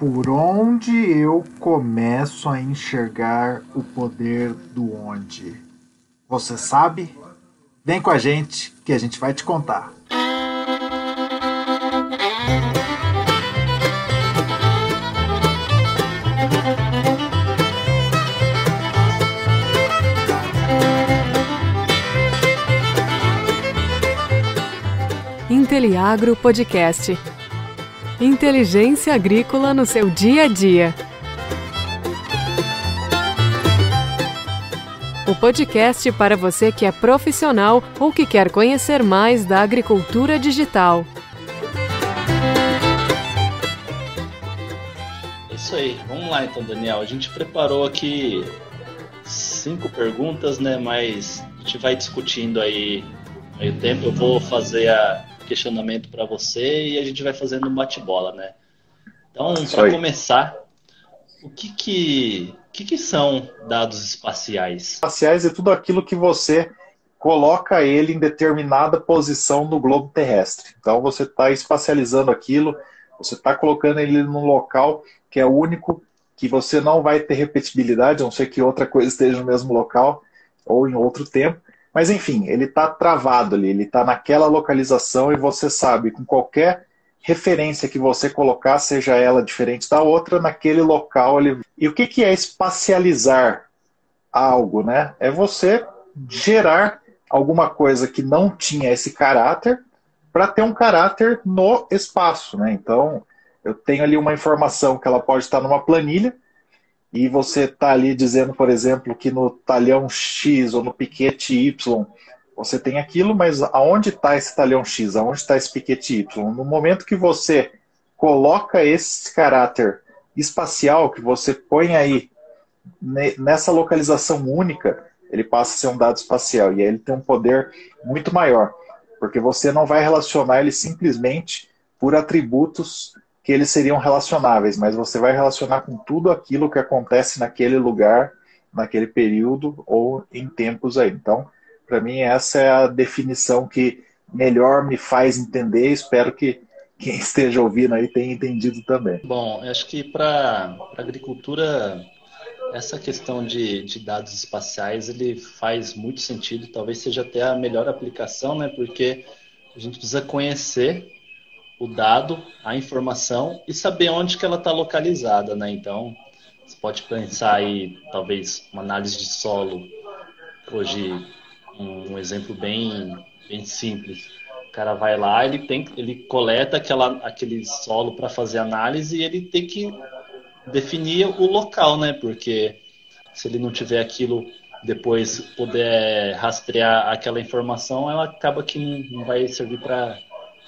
Por onde eu começo a enxergar o poder do onde? Você sabe? Vem com a gente que a gente vai te contar. Inteliagro Podcast. Inteligência agrícola no seu dia a dia. O podcast para você que é profissional ou que quer conhecer mais da agricultura digital. É isso aí, vamos lá então, Daniel. A gente preparou aqui cinco perguntas, né? Mas a gente vai discutindo aí meio tempo. Eu vou fazer a questionamento para você e a gente vai fazendo um bate-bola, né? Então, para começar, o que que, que que são dados espaciais? Espaciais é tudo aquilo que você coloca ele em determinada posição no globo terrestre. Então, você está espacializando aquilo, você está colocando ele num local que é único, que você não vai ter repetibilidade, a não ser que outra coisa esteja no mesmo local ou em outro tempo. Mas enfim, ele está travado ali, ele está naquela localização e você sabe, com qualquer referência que você colocar, seja ela diferente da outra, naquele local. Ele... E o que, que é espacializar algo? Né? É você gerar alguma coisa que não tinha esse caráter para ter um caráter no espaço. Né? Então, eu tenho ali uma informação que ela pode estar numa planilha, e você está ali dizendo, por exemplo, que no talhão X ou no piquete Y você tem aquilo, mas aonde está esse talhão X? Aonde está esse piquete Y? No momento que você coloca esse caráter espacial, que você põe aí nessa localização única, ele passa a ser um dado espacial. E aí ele tem um poder muito maior, porque você não vai relacionar ele simplesmente por atributos que eles seriam relacionáveis, mas você vai relacionar com tudo aquilo que acontece naquele lugar, naquele período ou em tempos aí. Então, para mim, essa é a definição que melhor me faz entender. Espero que quem esteja ouvindo aí tenha entendido também. Bom, acho que para a agricultura, essa questão de, de dados espaciais ele faz muito sentido. Talvez seja até a melhor aplicação, né? Porque a gente precisa conhecer o dado, a informação e saber onde que ela está localizada, né? Então, você pode pensar aí, talvez, uma análise de solo. Hoje, um, um exemplo bem, bem simples. O cara vai lá, ele tem, ele coleta aquela, aquele solo para fazer análise e ele tem que definir o local, né? Porque se ele não tiver aquilo depois puder rastrear aquela informação, ela acaba que não, não vai servir para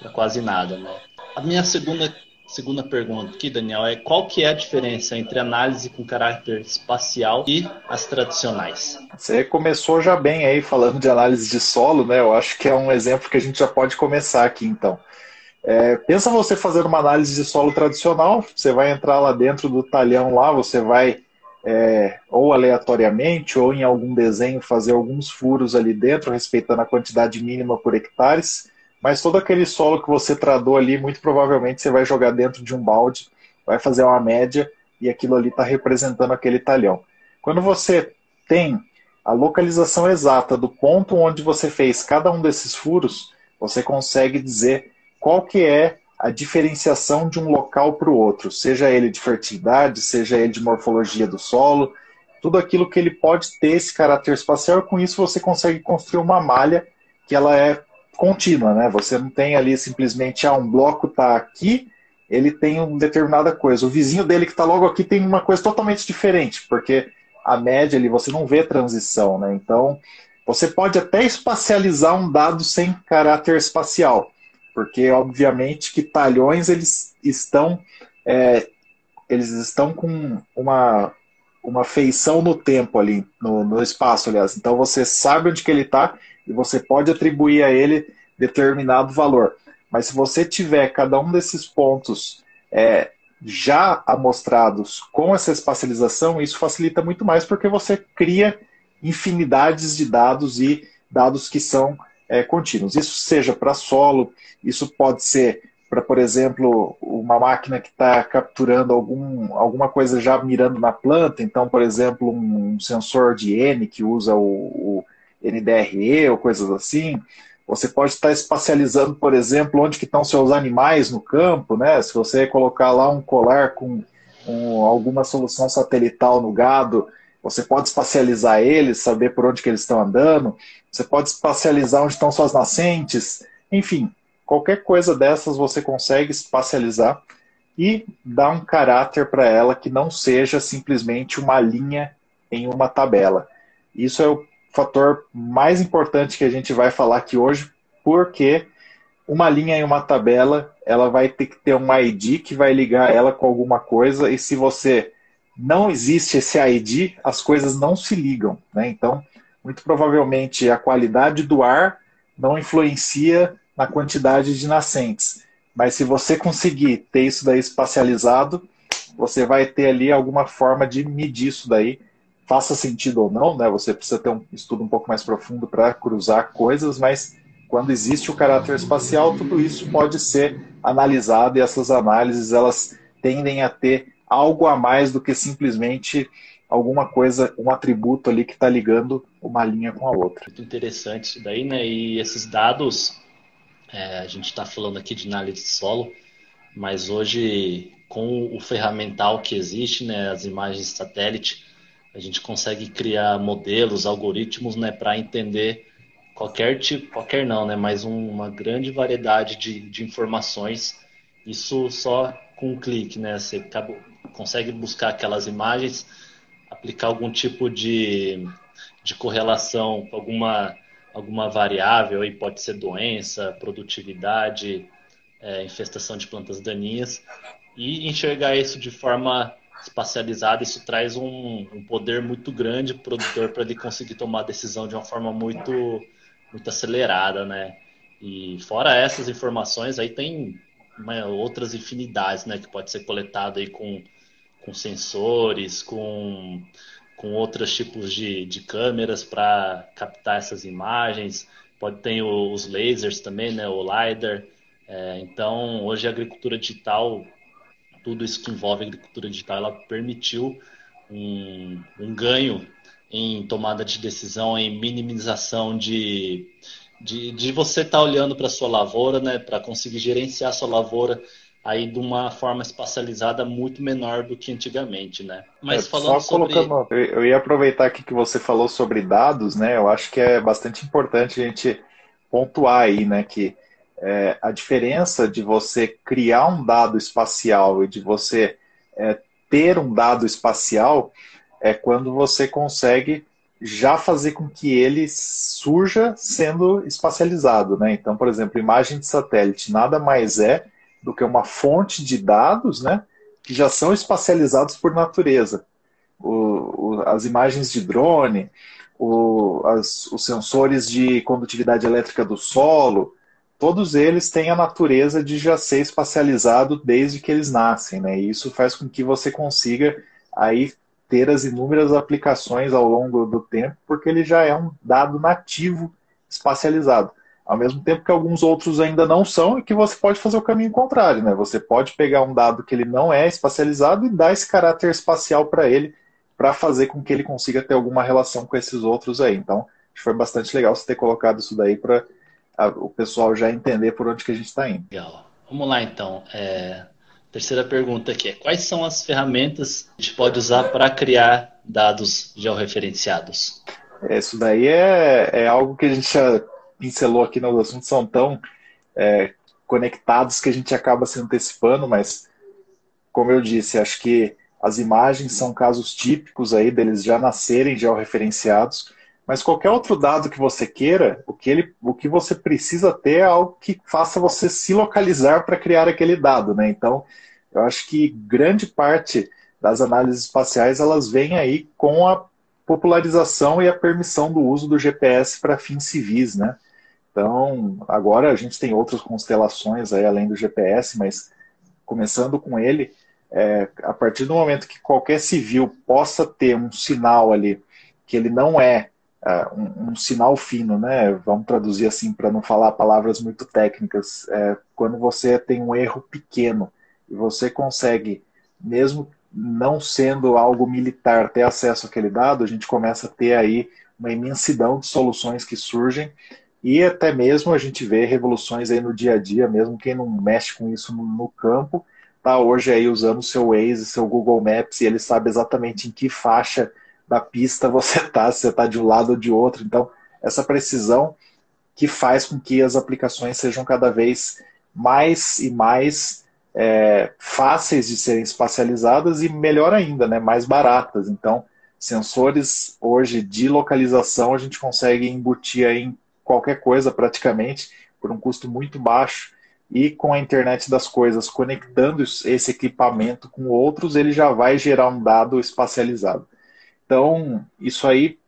para quase nada, né? A minha segunda segunda pergunta aqui, Daniel, é qual que é a diferença entre análise com caráter espacial e as tradicionais? Você começou já bem aí falando de análise de solo, né? Eu acho que é um exemplo que a gente já pode começar aqui, então. É, pensa você fazer uma análise de solo tradicional, você vai entrar lá dentro do talhão lá, você vai é, ou aleatoriamente ou em algum desenho fazer alguns furos ali dentro, respeitando a quantidade mínima por hectares mas todo aquele solo que você tradou ali, muito provavelmente você vai jogar dentro de um balde, vai fazer uma média e aquilo ali está representando aquele talhão. Quando você tem a localização exata do ponto onde você fez cada um desses furos, você consegue dizer qual que é a diferenciação de um local para o outro, seja ele de fertilidade, seja ele de morfologia do solo, tudo aquilo que ele pode ter esse caráter espacial, com isso você consegue construir uma malha que ela é contínua, né? Você não tem ali simplesmente, ah, um bloco está aqui, ele tem uma determinada coisa. O vizinho dele que está logo aqui tem uma coisa totalmente diferente, porque a média ali você não vê transição, né? Então, você pode até espacializar um dado sem caráter espacial, porque obviamente que talhões eles estão é, eles estão com uma uma feição no tempo ali, no, no espaço, aliás. Então você sabe onde que ele está e você pode atribuir a ele determinado valor. Mas se você tiver cada um desses pontos é, já amostrados com essa espacialização, isso facilita muito mais porque você cria infinidades de dados e dados que são é, contínuos. Isso seja para solo, isso pode ser para, por exemplo, uma máquina que está capturando algum, alguma coisa já mirando na planta, então, por exemplo, um sensor de N que usa o, o NDRE ou coisas assim. Você pode estar espacializando, por exemplo, onde que estão seus animais no campo, né? Se você colocar lá um colar com um, alguma solução satelital no gado, você pode espacializar eles, saber por onde que eles estão andando. Você pode espacializar onde estão suas nascentes. Enfim, qualquer coisa dessas você consegue espacializar e dar um caráter para ela que não seja simplesmente uma linha em uma tabela. Isso é o fator mais importante que a gente vai falar aqui hoje, porque uma linha em uma tabela, ela vai ter que ter um ID que vai ligar ela com alguma coisa, e se você não existe esse ID, as coisas não se ligam. Né? Então, muito provavelmente a qualidade do ar não influencia na quantidade de nascentes. Mas se você conseguir ter isso daí espacializado, você vai ter ali alguma forma de medir isso daí faça sentido ou não, né? Você precisa ter um estudo um pouco mais profundo para cruzar coisas, mas quando existe o caráter espacial, tudo isso pode ser analisado e essas análises elas tendem a ter algo a mais do que simplesmente alguma coisa, um atributo ali que está ligando uma linha com a outra. Muito interessante isso daí, né? E esses dados, é, a gente está falando aqui de análise de solo, mas hoje com o ferramental que existe, né, as imagens satélite, a gente consegue criar modelos, algoritmos, né, para entender qualquer tipo, qualquer não, né, mas um, uma grande variedade de, de informações. Isso só com um clique, né? Você consegue buscar aquelas imagens, aplicar algum tipo de, de correlação com alguma, alguma variável, aí pode ser doença, produtividade, é, infestação de plantas daninhas, e enxergar isso de forma espacializada, isso traz um, um poder muito grande para o produtor para ele conseguir tomar a decisão de uma forma muito, muito acelerada, né? E fora essas informações, aí tem uma, outras infinidades, né? Que pode ser coletado aí com, com sensores, com, com outros tipos de, de câmeras para captar essas imagens. Pode ter os lasers também, né? O LiDAR. É, então, hoje a agricultura digital tudo isso que envolve agricultura digital, ela permitiu um, um ganho em tomada de decisão, em minimização de, de, de você estar tá olhando para a sua lavoura, né, para conseguir gerenciar a sua lavoura aí de uma forma espacializada muito menor do que antigamente, né? Mas é, falando só sobre... colocando, eu ia aproveitar aqui que você falou sobre dados, né? Eu acho que é bastante importante a gente pontuar aí, né, que é, a diferença de você criar um dado espacial e de você é, ter um dado espacial é quando você consegue já fazer com que ele surja sendo espacializado. Né? Então, por exemplo, imagem de satélite nada mais é do que uma fonte de dados né, que já são espacializados por natureza. O, o, as imagens de drone, o, as, os sensores de condutividade elétrica do solo, todos eles têm a natureza de já ser espacializado desde que eles nascem, né? E isso faz com que você consiga aí ter as inúmeras aplicações ao longo do tempo, porque ele já é um dado nativo espacializado. Ao mesmo tempo que alguns outros ainda não são e que você pode fazer o caminho contrário, né? Você pode pegar um dado que ele não é espacializado e dar esse caráter espacial para ele, para fazer com que ele consiga ter alguma relação com esses outros aí. Então, foi bastante legal você ter colocado isso daí para a, o pessoal já entender por onde que a gente está indo. Legal. Vamos lá então. É, terceira pergunta aqui é quais são as ferramentas que a gente pode usar para criar dados georreferenciados? É, isso daí é, é algo que a gente já pincelou aqui nos assuntos, são tão é, conectados que a gente acaba se antecipando, mas como eu disse, acho que as imagens são casos típicos aí deles já nascerem georreferenciados. Mas qualquer outro dado que você queira, o que, ele, o que você precisa ter é algo que faça você se localizar para criar aquele dado, né? Então, eu acho que grande parte das análises espaciais elas vêm aí com a popularização e a permissão do uso do GPS para fins civis, né? Então, agora a gente tem outras constelações aí além do GPS, mas começando com ele, é, a partir do momento que qualquer civil possa ter um sinal ali que ele não é uh, um, um, sinal fino, né? Vamos traduzir assim para não falar palavras muito técnicas. É, quando você tem um erro pequeno e você consegue, mesmo não sendo algo militar, ter acesso àquele dado, a gente começa a ter aí uma imensidão de soluções que surgem e até mesmo a gente vê revoluções aí no dia a dia, mesmo quem não mexe com isso no, no campo, tá hoje aí usando o seu Waze, seu Google Maps e ele sabe exatamente em que faixa da pista você tá, se você tá de um lado ou de outro. Então, essa precisão que faz com que as aplicações sejam cada vez mais e mais é, fáceis de serem espacializadas e melhor ainda, né, mais baratas. Então, sensores hoje de localização a gente consegue embutir em qualquer coisa praticamente por um custo muito baixo e com a internet das coisas conectando esse equipamento com outros, ele já vai gerar um dado espacializado. Então, isso aí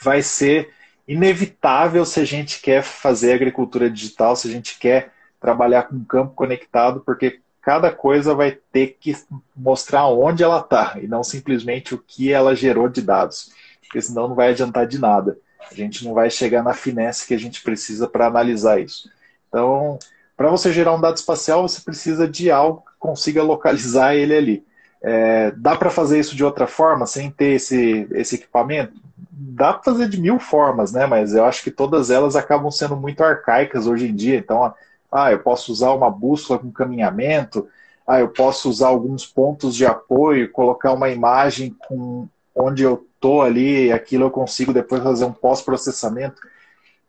vai ser inevitável se a gente quer fazer agricultura digital, se a gente quer trabalhar com campo conectado, porque cada coisa vai ter que mostrar onde ela está e não simplesmente o que ela gerou de dados, porque senão não vai adiantar de nada. A gente não vai chegar na finesse que a gente precisa para analisar isso. Então, para você gerar um dado espacial, você precisa de algo que consiga localizar ele ali. É, dá para fazer isso de outra forma, sem ter esse, esse equipamento? Dá para fazer de mil formas, né? Mas eu acho que todas elas acabam sendo muito arcaicas hoje em dia. Então, ah, eu posso usar uma bússola com caminhamento, ah, eu posso usar alguns pontos de apoio, colocar uma imagem com onde eu estou ali, aquilo eu consigo depois fazer um pós-processamento.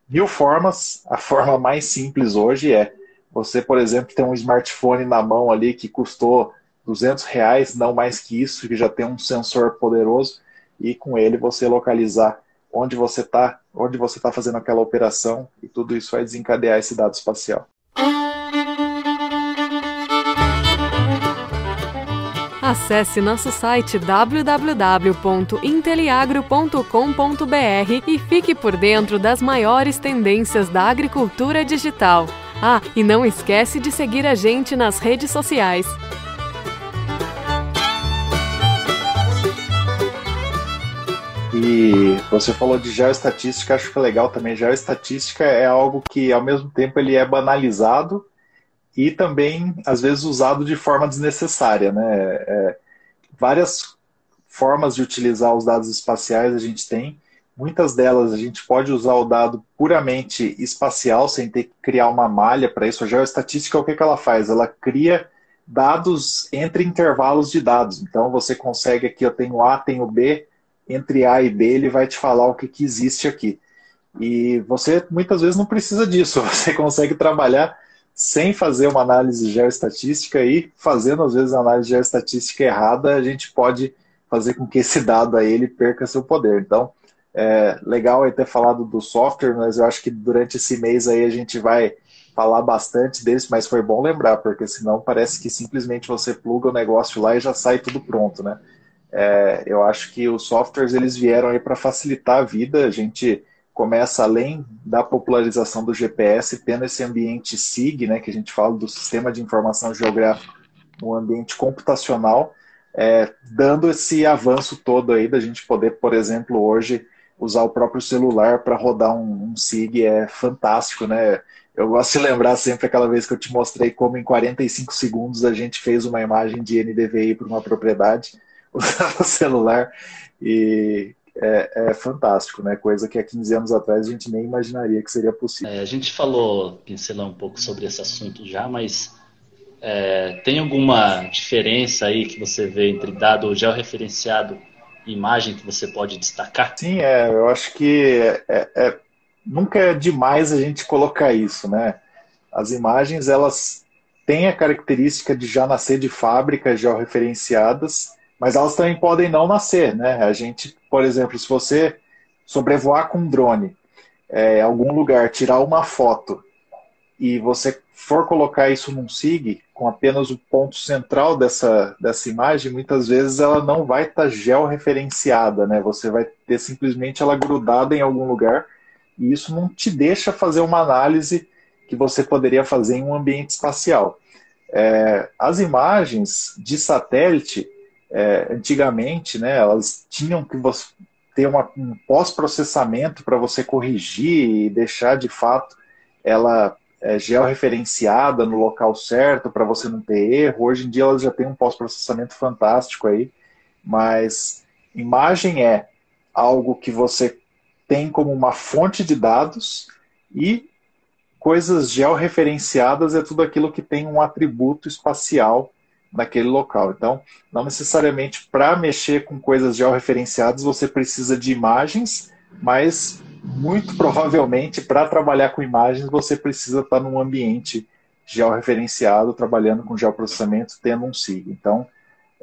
Mil formas, a forma mais simples hoje é você, por exemplo, ter um smartphone na mão ali que custou 200 reais, não mais que isso, que já tem um sensor poderoso, e com ele você localizar onde você está, onde você está fazendo aquela operação, e tudo isso vai desencadear esse dado espacial. Acesse nosso site www.inteliagro.com.br e fique por dentro das maiores tendências da agricultura digital. Ah, e não esquece de seguir a gente nas redes sociais. E você falou de geoestatística, acho que é legal também. Geoestatística é algo que, ao mesmo tempo, ele é banalizado e também, às vezes, usado de forma desnecessária. Né? É, várias formas de utilizar os dados espaciais a gente tem. Muitas delas a gente pode usar o dado puramente espacial, sem ter que criar uma malha para isso. A geoestatística, o que, que ela faz? Ela cria dados entre intervalos de dados. Então, você consegue aqui, eu tenho A, tenho B, entre A e B, ele vai te falar o que, que existe aqui. E você muitas vezes não precisa disso, você consegue trabalhar sem fazer uma análise geoestatística e fazendo às vezes a análise geoestatística errada, a gente pode fazer com que esse dado aí ele perca seu poder. Então, é legal ter falado do software, mas eu acho que durante esse mês aí a gente vai falar bastante desse, mas foi bom lembrar, porque senão parece que simplesmente você pluga o negócio lá e já sai tudo pronto, né? É, eu acho que os softwares eles vieram aí para facilitar a vida. A gente começa além da popularização do GPS, tendo esse ambiente SIG, né, que a gente fala do Sistema de Informação Geográfica, no ambiente computacional, é, dando esse avanço todo aí da gente poder, por exemplo, hoje usar o próprio celular para rodar um, um, SIG é fantástico, né? Eu gosto de lembrar sempre aquela vez que eu te mostrei como em 45 segundos a gente fez uma imagem de NDVI para uma propriedade usava celular e é, é, fantástico, né? Coisa que há 15 anos atrás a gente nem imaginaria que seria possível. É, a gente falou, pincelar um pouco sobre esse assunto já, mas é, tem alguma diferença aí que você vê entre dado georreferenciado e imagem que você pode destacar? Sim, é, eu acho que é, é, nunca é demais a gente colocar isso, né? As imagens, elas têm a característica de já nascer de fábrica georreferenciadas, mas elas também podem não nascer, né? A gente, por exemplo, se você sobrevoar com um drone é, algum lugar, tirar uma foto e você for colocar isso num SIG com apenas o ponto central dessa, dessa imagem, muitas vezes ela não vai estar tá georreferenciada, né? Você vai ter simplesmente ela grudada em algum lugar e isso não te deixa fazer uma análise que você poderia fazer em um ambiente espacial. É, as imagens de satélite é, antigamente, né, elas tinham que ter uma, um pós-processamento para você corrigir e deixar de fato ela é, georreferenciada no local certo para você não ter erro. Hoje em dia elas já têm um pós-processamento fantástico aí, mas imagem é algo que você tem como uma fonte de dados e coisas georreferenciadas é tudo aquilo que tem um atributo espacial naquele local. Então, não necessariamente para mexer com coisas georreferenciadas você precisa de imagens, mas muito provavelmente para trabalhar com imagens você precisa estar num ambiente georreferenciado, trabalhando com geoprocessamento, tendo um SIG. Então,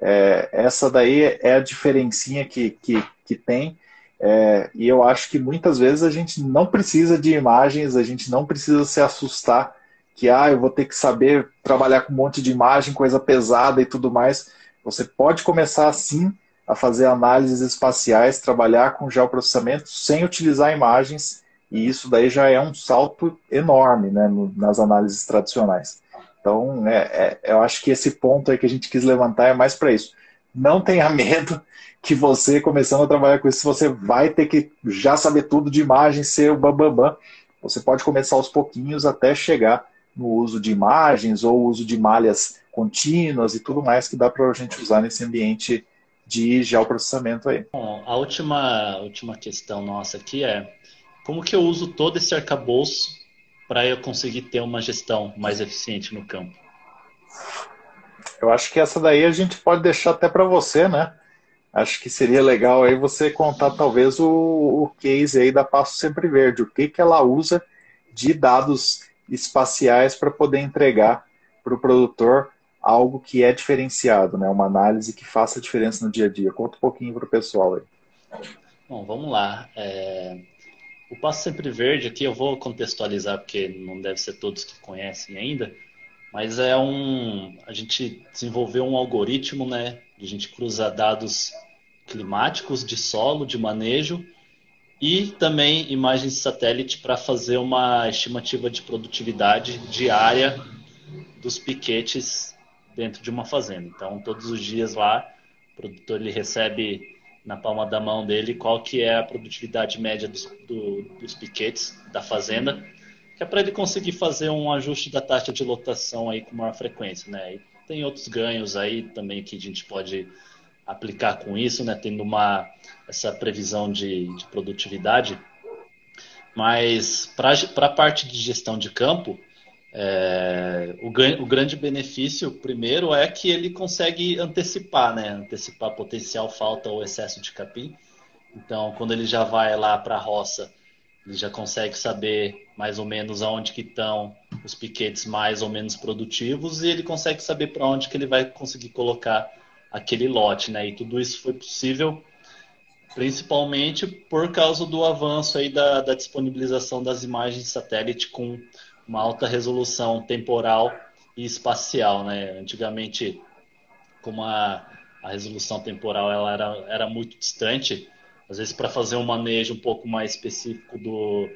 é, essa daí é a diferencinha que, que, que tem. É, e eu acho que muitas vezes a gente não precisa de imagens, a gente não precisa se assustar que ah, eu vou ter que saber trabalhar com um monte de imagem, coisa pesada e tudo mais. Você pode começar assim a fazer análises espaciais, trabalhar com geoprocessamento sem utilizar imagens, e isso daí já é um salto enorme né, no, nas análises tradicionais. Então, é, é, eu acho que esse ponto aí que a gente quis levantar é mais para isso. Não tenha medo que você, começando a trabalhar com isso, você vai ter que já saber tudo de imagem, ser o bambambam. Você pode começar aos pouquinhos até chegar no uso de imagens ou uso de malhas contínuas e tudo mais que dá para a gente usar nesse ambiente de geoprocessamento aí. Bom, a última, última questão nossa aqui é como que eu uso todo esse arcabouço para eu conseguir ter uma gestão mais eficiente no campo? Eu acho que essa daí a gente pode deixar até para você, né? Acho que seria legal aí você contar talvez o, o case aí da Passo Sempre Verde, o que, que ela usa de dados espaciais para poder entregar para o produtor algo que é diferenciado, né? Uma análise que faça diferença no dia a dia. Conta um pouquinho para o pessoal aí. Bom, vamos lá. É... O Passo Sempre Verde aqui eu vou contextualizar porque não deve ser todos que conhecem ainda, mas é um a gente desenvolveu um algoritmo, né? A gente cruza dados climáticos de solo, de manejo e também imagens satélite para fazer uma estimativa de produtividade diária dos piquetes dentro de uma fazenda. Então, todos os dias lá, o produtor ele recebe na palma da mão dele qual que é a produtividade média dos, do, dos piquetes da fazenda, que é para ele conseguir fazer um ajuste da taxa de lotação aí com maior frequência, né? E tem outros ganhos aí também que a gente pode aplicar com isso, né? Tendo uma essa previsão de, de produtividade. Mas para a parte de gestão de campo, é, o, o, grande benefício, primeiro, é que ele consegue antecipar, né? Antecipar potencial falta ou excesso de capim. Então, quando ele já vai lá para a roça, ele já consegue saber mais ou menos aonde que estão os piquetes mais ou menos produtivos e ele consegue saber para onde que ele vai conseguir colocar aquele lote, né? E tudo isso foi possível principalmente por causa do avanço aí da, da disponibilização das imagens satélite com uma alta resolução temporal e espacial, né? Antigamente, como a, a resolução temporal ela era, era muito distante, às vezes para fazer um manejo um pouco mais específico do,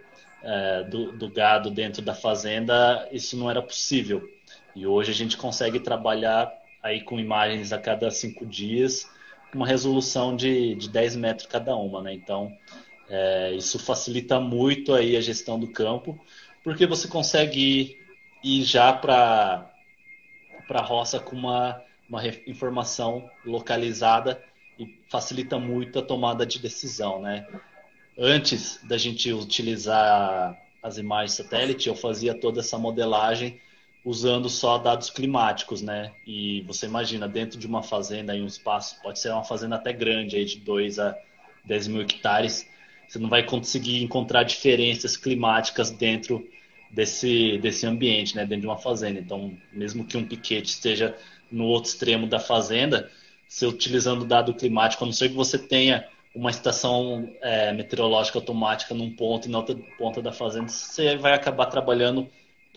é, do, do, gado dentro da fazenda, isso não era possível. E hoje a gente consegue trabalhar aí com imagens a cada cinco dias, uma resolução de, de 10 metros cada uma, né? Então, é, isso facilita muito aí a gestão do campo, porque você consegue ir, ir já para a roça com uma, uma informação localizada e facilita muito a tomada de decisão, né? Antes da gente utilizar as imagens satélite, eu fazia toda essa modelagem usando só dados climáticos, né? E você imagina, dentro de uma fazenda, em um espaço, pode ser uma fazenda até grande, aí de 2 a 10 mil hectares, você não vai conseguir encontrar diferenças climáticas dentro desse, desse ambiente, né? Dentro de uma fazenda. Então, mesmo que um piquete esteja no outro extremo da fazenda, você utilizando dado climático, a não ser que você tenha uma estação é, meteorológica automática num ponto e na outra ponta da fazenda, você vai acabar trabalhando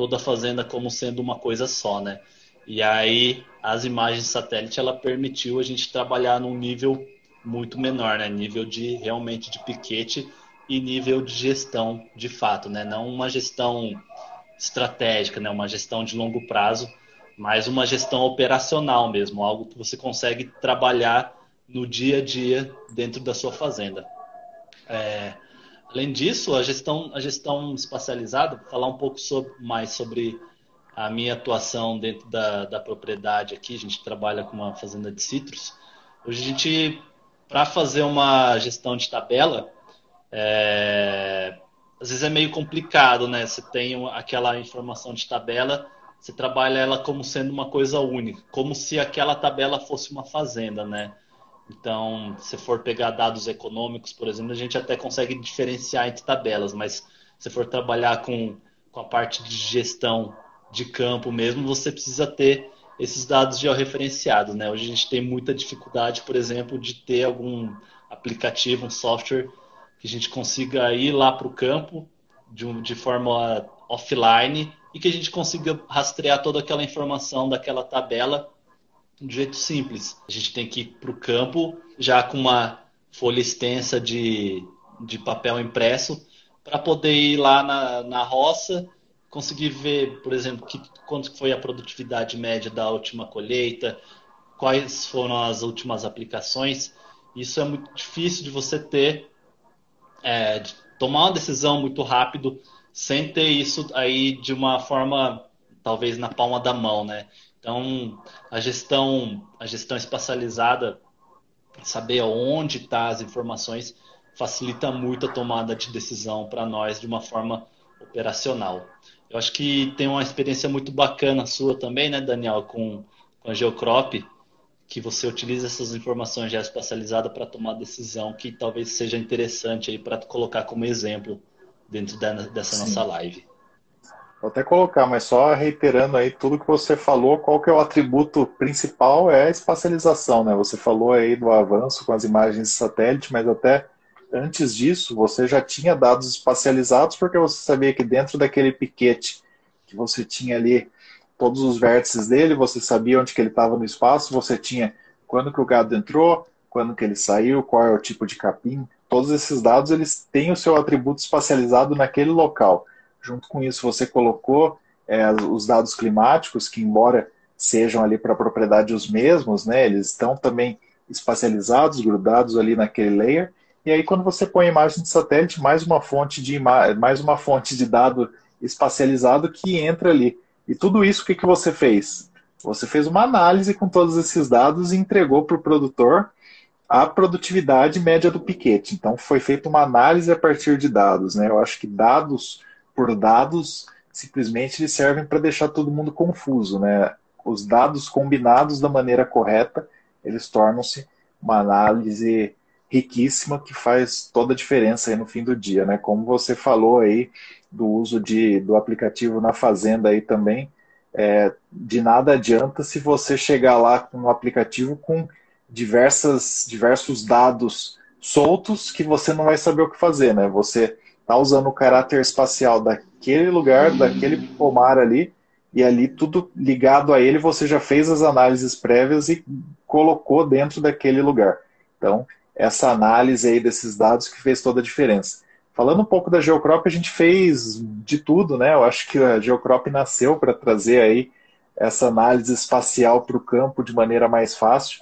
toda a fazenda como sendo uma coisa só, né? E aí as imagens de satélite ela permitiu a gente trabalhar num nível muito menor, né? Nível de realmente de piquete e nível de gestão de fato, né? Não uma gestão estratégica, né? Uma gestão de longo prazo, mas uma gestão operacional mesmo, algo que você consegue trabalhar no dia a dia dentro da sua fazenda. É, além disso, a gestão, a gestão espacializada, falar um pouco sobre, mais sobre a minha atuação dentro da, da propriedade aqui, a gente trabalha com uma fazenda de citros. Hoje a gente, para fazer uma gestão de tabela, é, às vezes é meio complicado, né? Você tem aquela informação de tabela, você trabalha ela como sendo uma coisa única, como se aquela tabela fosse uma fazenda, né? Então, se for pegar dados econômicos, por exemplo, a gente até consegue diferenciar entre tabelas, mas se for trabalhar com, com a parte de gestão de campo mesmo, você precisa ter esses dados georreferenciados, né? Hoje a gente tem muita dificuldade, por exemplo, de ter algum aplicativo, um software que a gente consiga ir lá para o campo de, de forma offline e que a gente consiga rastrear toda aquela informação daquela tabela de jeito simples. A gente tem que ir para o campo já com uma folha extensa de, de papel impresso para poder ir lá na, na roça, conseguir ver, por exemplo, que, quanto foi a produtividade média da última colheita, quais foram as últimas aplicações. Isso é muito difícil de você ter, é, de tomar uma decisão muito rápido sem ter isso aí de uma forma talvez na palma da mão, né? Então, a gestão, a gestão espacializada, saber onde estão tá as informações, facilita muito a tomada de decisão para nós de uma forma operacional. Eu acho que tem uma experiência muito bacana sua também, né, Daniel, com, com a Geocrop, que você utiliza essas informações já espacializadas para tomar decisão, que talvez seja interessante aí para colocar como exemplo dentro dessa Sim. nossa live. Vou até colocar, mas só reiterando aí tudo que você falou, qual que é o atributo principal é a espacialização, né? Você falou aí do avanço com as imagens de satélite, mas até antes disso você já tinha dados espacializados porque você sabia que dentro daquele piquete que você tinha ali todos os vértices dele, você sabia onde que ele estava no espaço, você tinha quando que o gado entrou, quando que ele saiu, qual é o tipo de capim, todos esses dados eles têm o seu atributo espacializado naquele local. Junto com isso, você colocou é, os dados climáticos, que embora sejam ali para a propriedade os mesmos, né, eles estão também espacializados, grudados ali naquele layer. E aí, quando você põe a imagem de satélite, mais uma fonte de mais uma fonte de dado espacializado que entra ali. E tudo isso, o que, que você fez? Você fez uma análise com todos esses dados e entregou para o produtor a produtividade média do piquete. Então, foi feita uma análise a partir de dados. Né? Eu acho que dados por dados, simplesmente eles servem para deixar todo mundo confuso, né? Os dados combinados da maneira correta, eles tornam-se uma análise riquíssima que faz toda a diferença no fim do dia, né? Como você falou aí do uso de, do aplicativo na fazenda aí também, é, de nada adianta se você chegar lá com um aplicativo com diversas, diversos dados soltos que você não vai saber o que fazer, né? Você está usando o caráter espacial daquele lugar, daquele pomar ali, e ali tudo ligado a ele, você já fez as análises prévias e colocou dentro daquele lugar. Então, essa análise aí desses dados que fez toda a diferença. Falando um pouco da Geocrop, a gente fez de tudo, né? Eu acho que a Geocrop nasceu para trazer aí essa análise espacial para o campo de maneira mais fácil.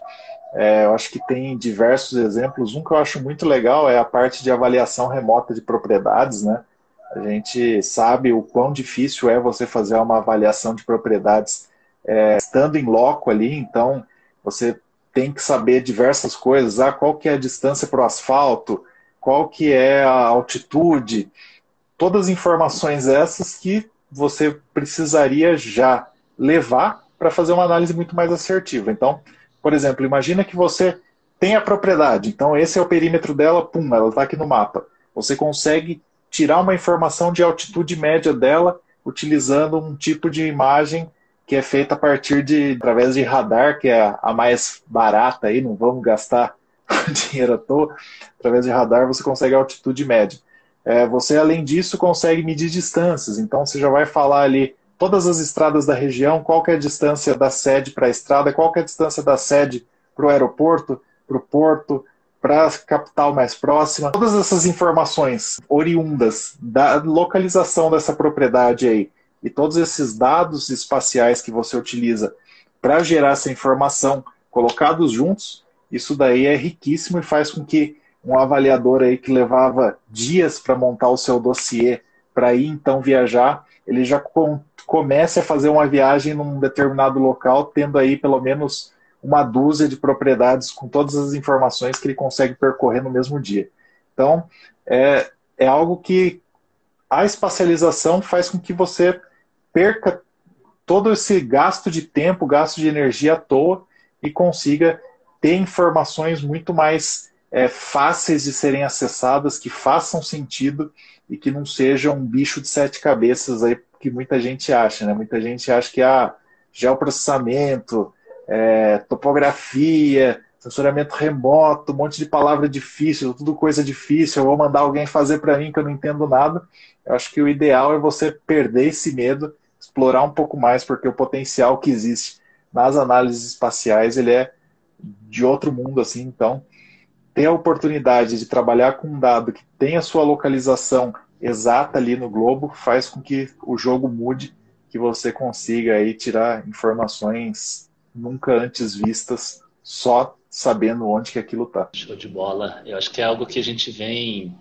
É, eu acho que tem diversos exemplos. Um que eu acho muito legal é a parte de avaliação remota de propriedades, né? A gente sabe o quão difícil é você fazer uma avaliação de propriedades é, estando em loco ali, então você tem que saber diversas coisas, ah, qual que é a distância para o asfalto, qual que é a altitude, todas as informações essas que você precisaria já levar para fazer uma análise muito mais assertiva. Então, por exemplo, imagina que você tem a propriedade, então esse é o perímetro dela, pum, ela está aqui no mapa. Você consegue tirar uma informação de altitude média dela utilizando um tipo de imagem que é feita a partir de através de radar, que é a mais barata aí, não vamos gastar dinheiro à toa. Através de radar você consegue altitude média. É, você, além disso, consegue medir distâncias. Então você já vai falar ali todas as estradas da região, qual é a distância da sede para a estrada, qual é a distância da sede para o aeroporto, para o porto, para a capital mais próxima. Todas essas informações oriundas da localização dessa propriedade aí e todos esses dados espaciais que você utiliza para gerar essa informação colocados juntos, isso daí é riquíssimo e faz com que um avaliador aí que levava dias para montar o seu dossiê para ir então viajar, ele já comece a fazer uma viagem num determinado local, tendo aí pelo menos uma dúzia de propriedades com todas as informações que ele consegue percorrer no mesmo dia. Então, é, é algo que a espacialização faz com que você perca todo esse gasto de tempo, gasto de energia à toa e consiga ter informações muito mais é, fáceis de serem acessadas, que façam sentido e que não sejam um bicho de sete cabeças aí que muita gente acha, né? Muita gente acha que ah, geoprocessamento, é, topografia, censuramento remoto, um monte de palavra difícil, tudo coisa difícil, eu vou mandar alguém fazer para mim que eu não entendo nada. Eu acho que o ideal é você perder esse medo, explorar um pouco mais, porque o potencial que existe nas análises espaciais, ele é de outro mundo, assim, então ter a oportunidade de trabalhar com um dado que tem a sua localização exata ali no globo faz com que o jogo mude, que você consiga aí tirar informações nunca antes vistas só sabendo onde que aquilo está. Show de bola. Eu acho que é algo que a gente vem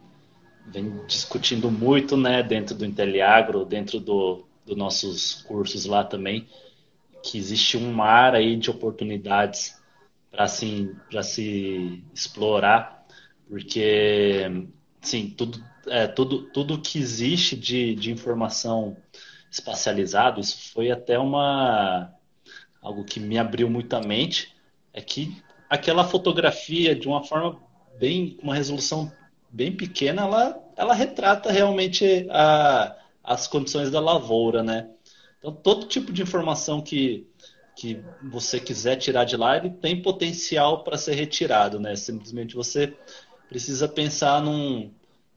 vem discutindo muito, né, dentro do Inteliagro, dentro do, dos nossos cursos lá também, que existe um mar aí de oportunidades para assim, se explorar, porque sim, tudo é, tudo tudo que existe de, de informação espacializado, isso foi até uma algo que me abriu muito a mente, é que aquela fotografia de uma forma bem uma resolução bem pequena, ela ela retrata realmente a, as condições da lavoura, né? Então todo tipo de informação que que você quiser tirar de lá, ele tem potencial para ser retirado, né? Simplesmente você precisa pensar num,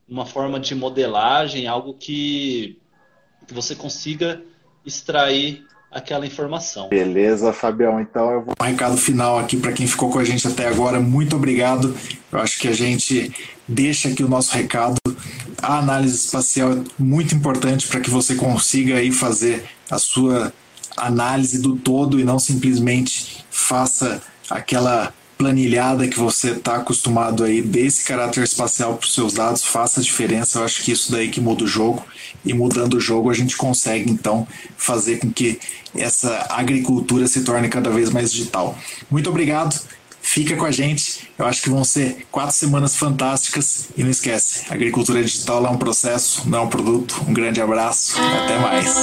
numa forma de modelagem, algo que, que você consiga extrair aquela informação. Beleza, Fabião. Então eu vou. Um recado final aqui para quem ficou com a gente até agora. Muito obrigado. Eu acho que a gente deixa aqui o nosso recado. A análise espacial é muito importante para que você consiga aí fazer a sua análise do todo e não simplesmente faça aquela planilhada que você está acostumado aí, dê esse caráter espacial para os seus dados, faça a diferença. Eu acho que isso daí que muda o jogo. E mudando o jogo, a gente consegue então fazer com que essa agricultura se torne cada vez mais digital. Muito obrigado. Fica com a gente. Eu acho que vão ser quatro semanas fantásticas. E não esquece, agricultura digital é um processo, não é um produto. Um grande abraço. Até mais.